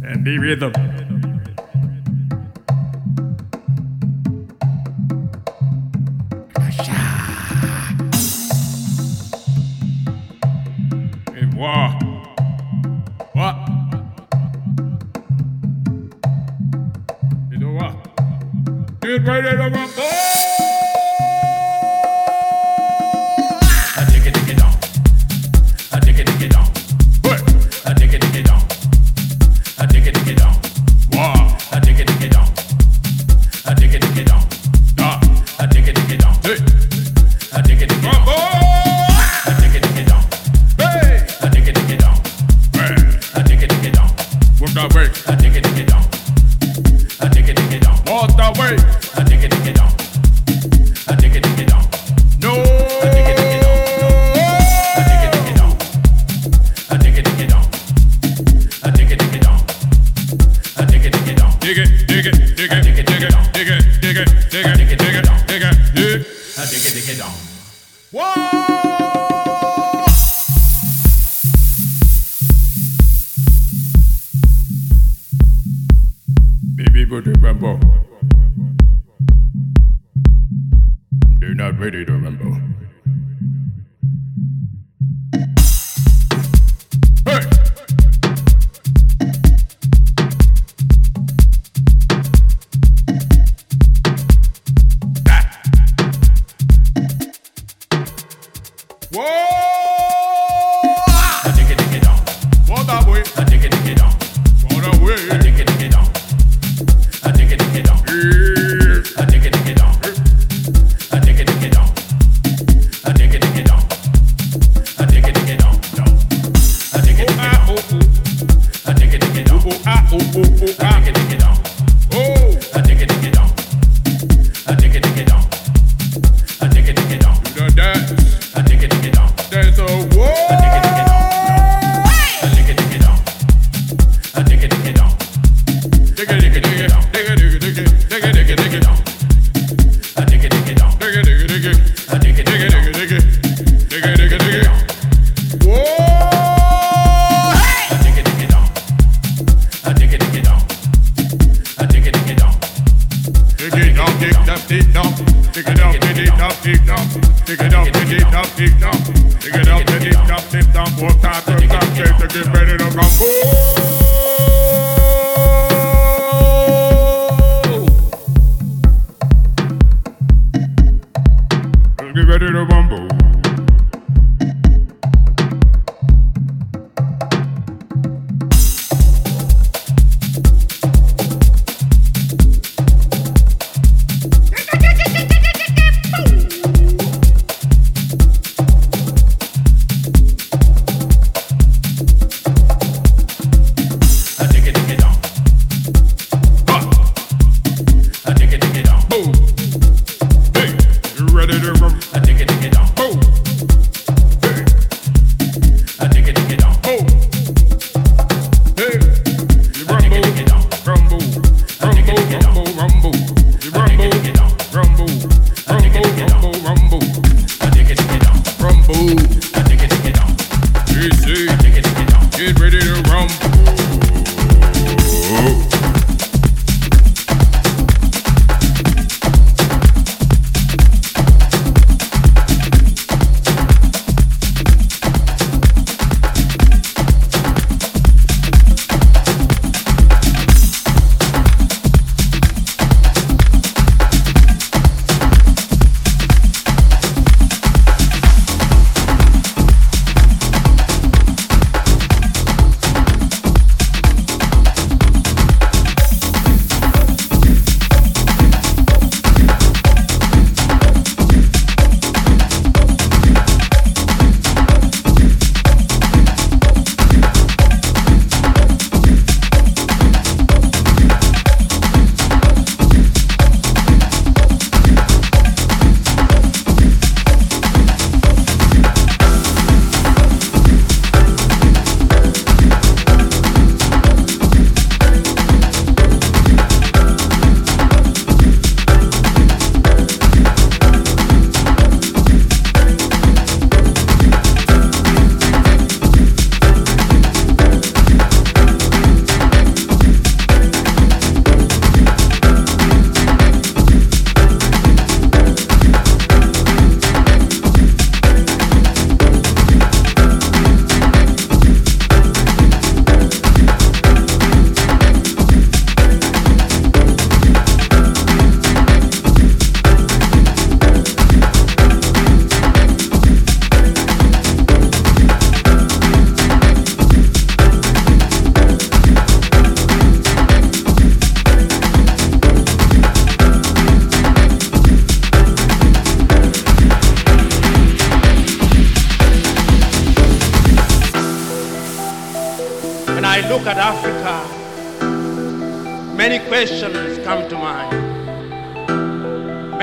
They're not ready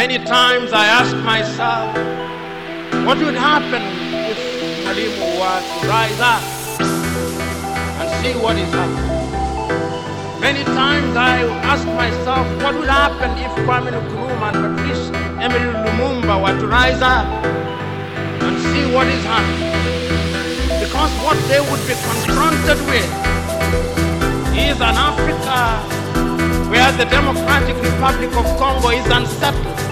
Many times I ask myself, what would happen if Malibu were to rise up and see what is happening? Many times I ask myself, what would happen if Kwame Nkrumah and Patrice Emery Lumumba were to rise up and see what is happening? Because what they would be confronted with is an Africa where the Democratic Republic of Congo is unsettled.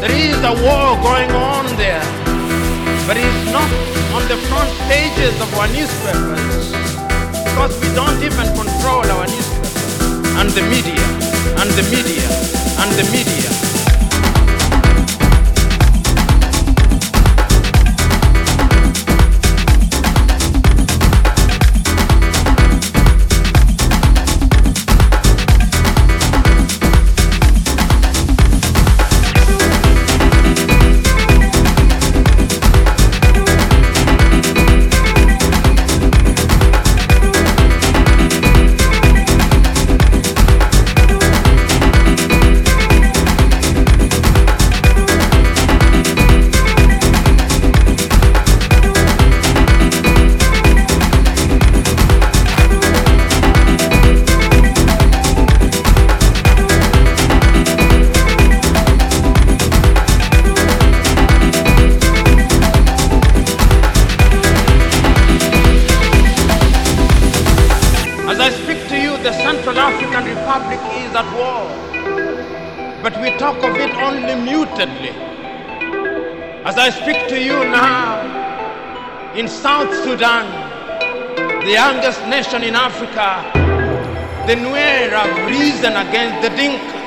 There is a war going on there, but it's not on the front pages of our newspapers because we don't even control our newspapers and the media and the media and the media. Sudan, the youngest nation in Africa, the Nuer have risen against the Dinka.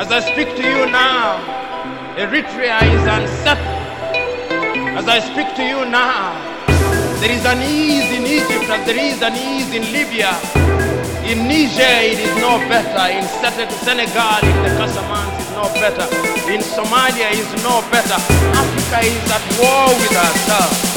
As I speak to you now, Eritrea is unsettled. As I speak to you now, there is an ease in Egypt as there is an ease in Libya. In Niger, it is no better. In Senegal, in the Casamance, is no better. In Somalia, is no better. Africa is at war with herself.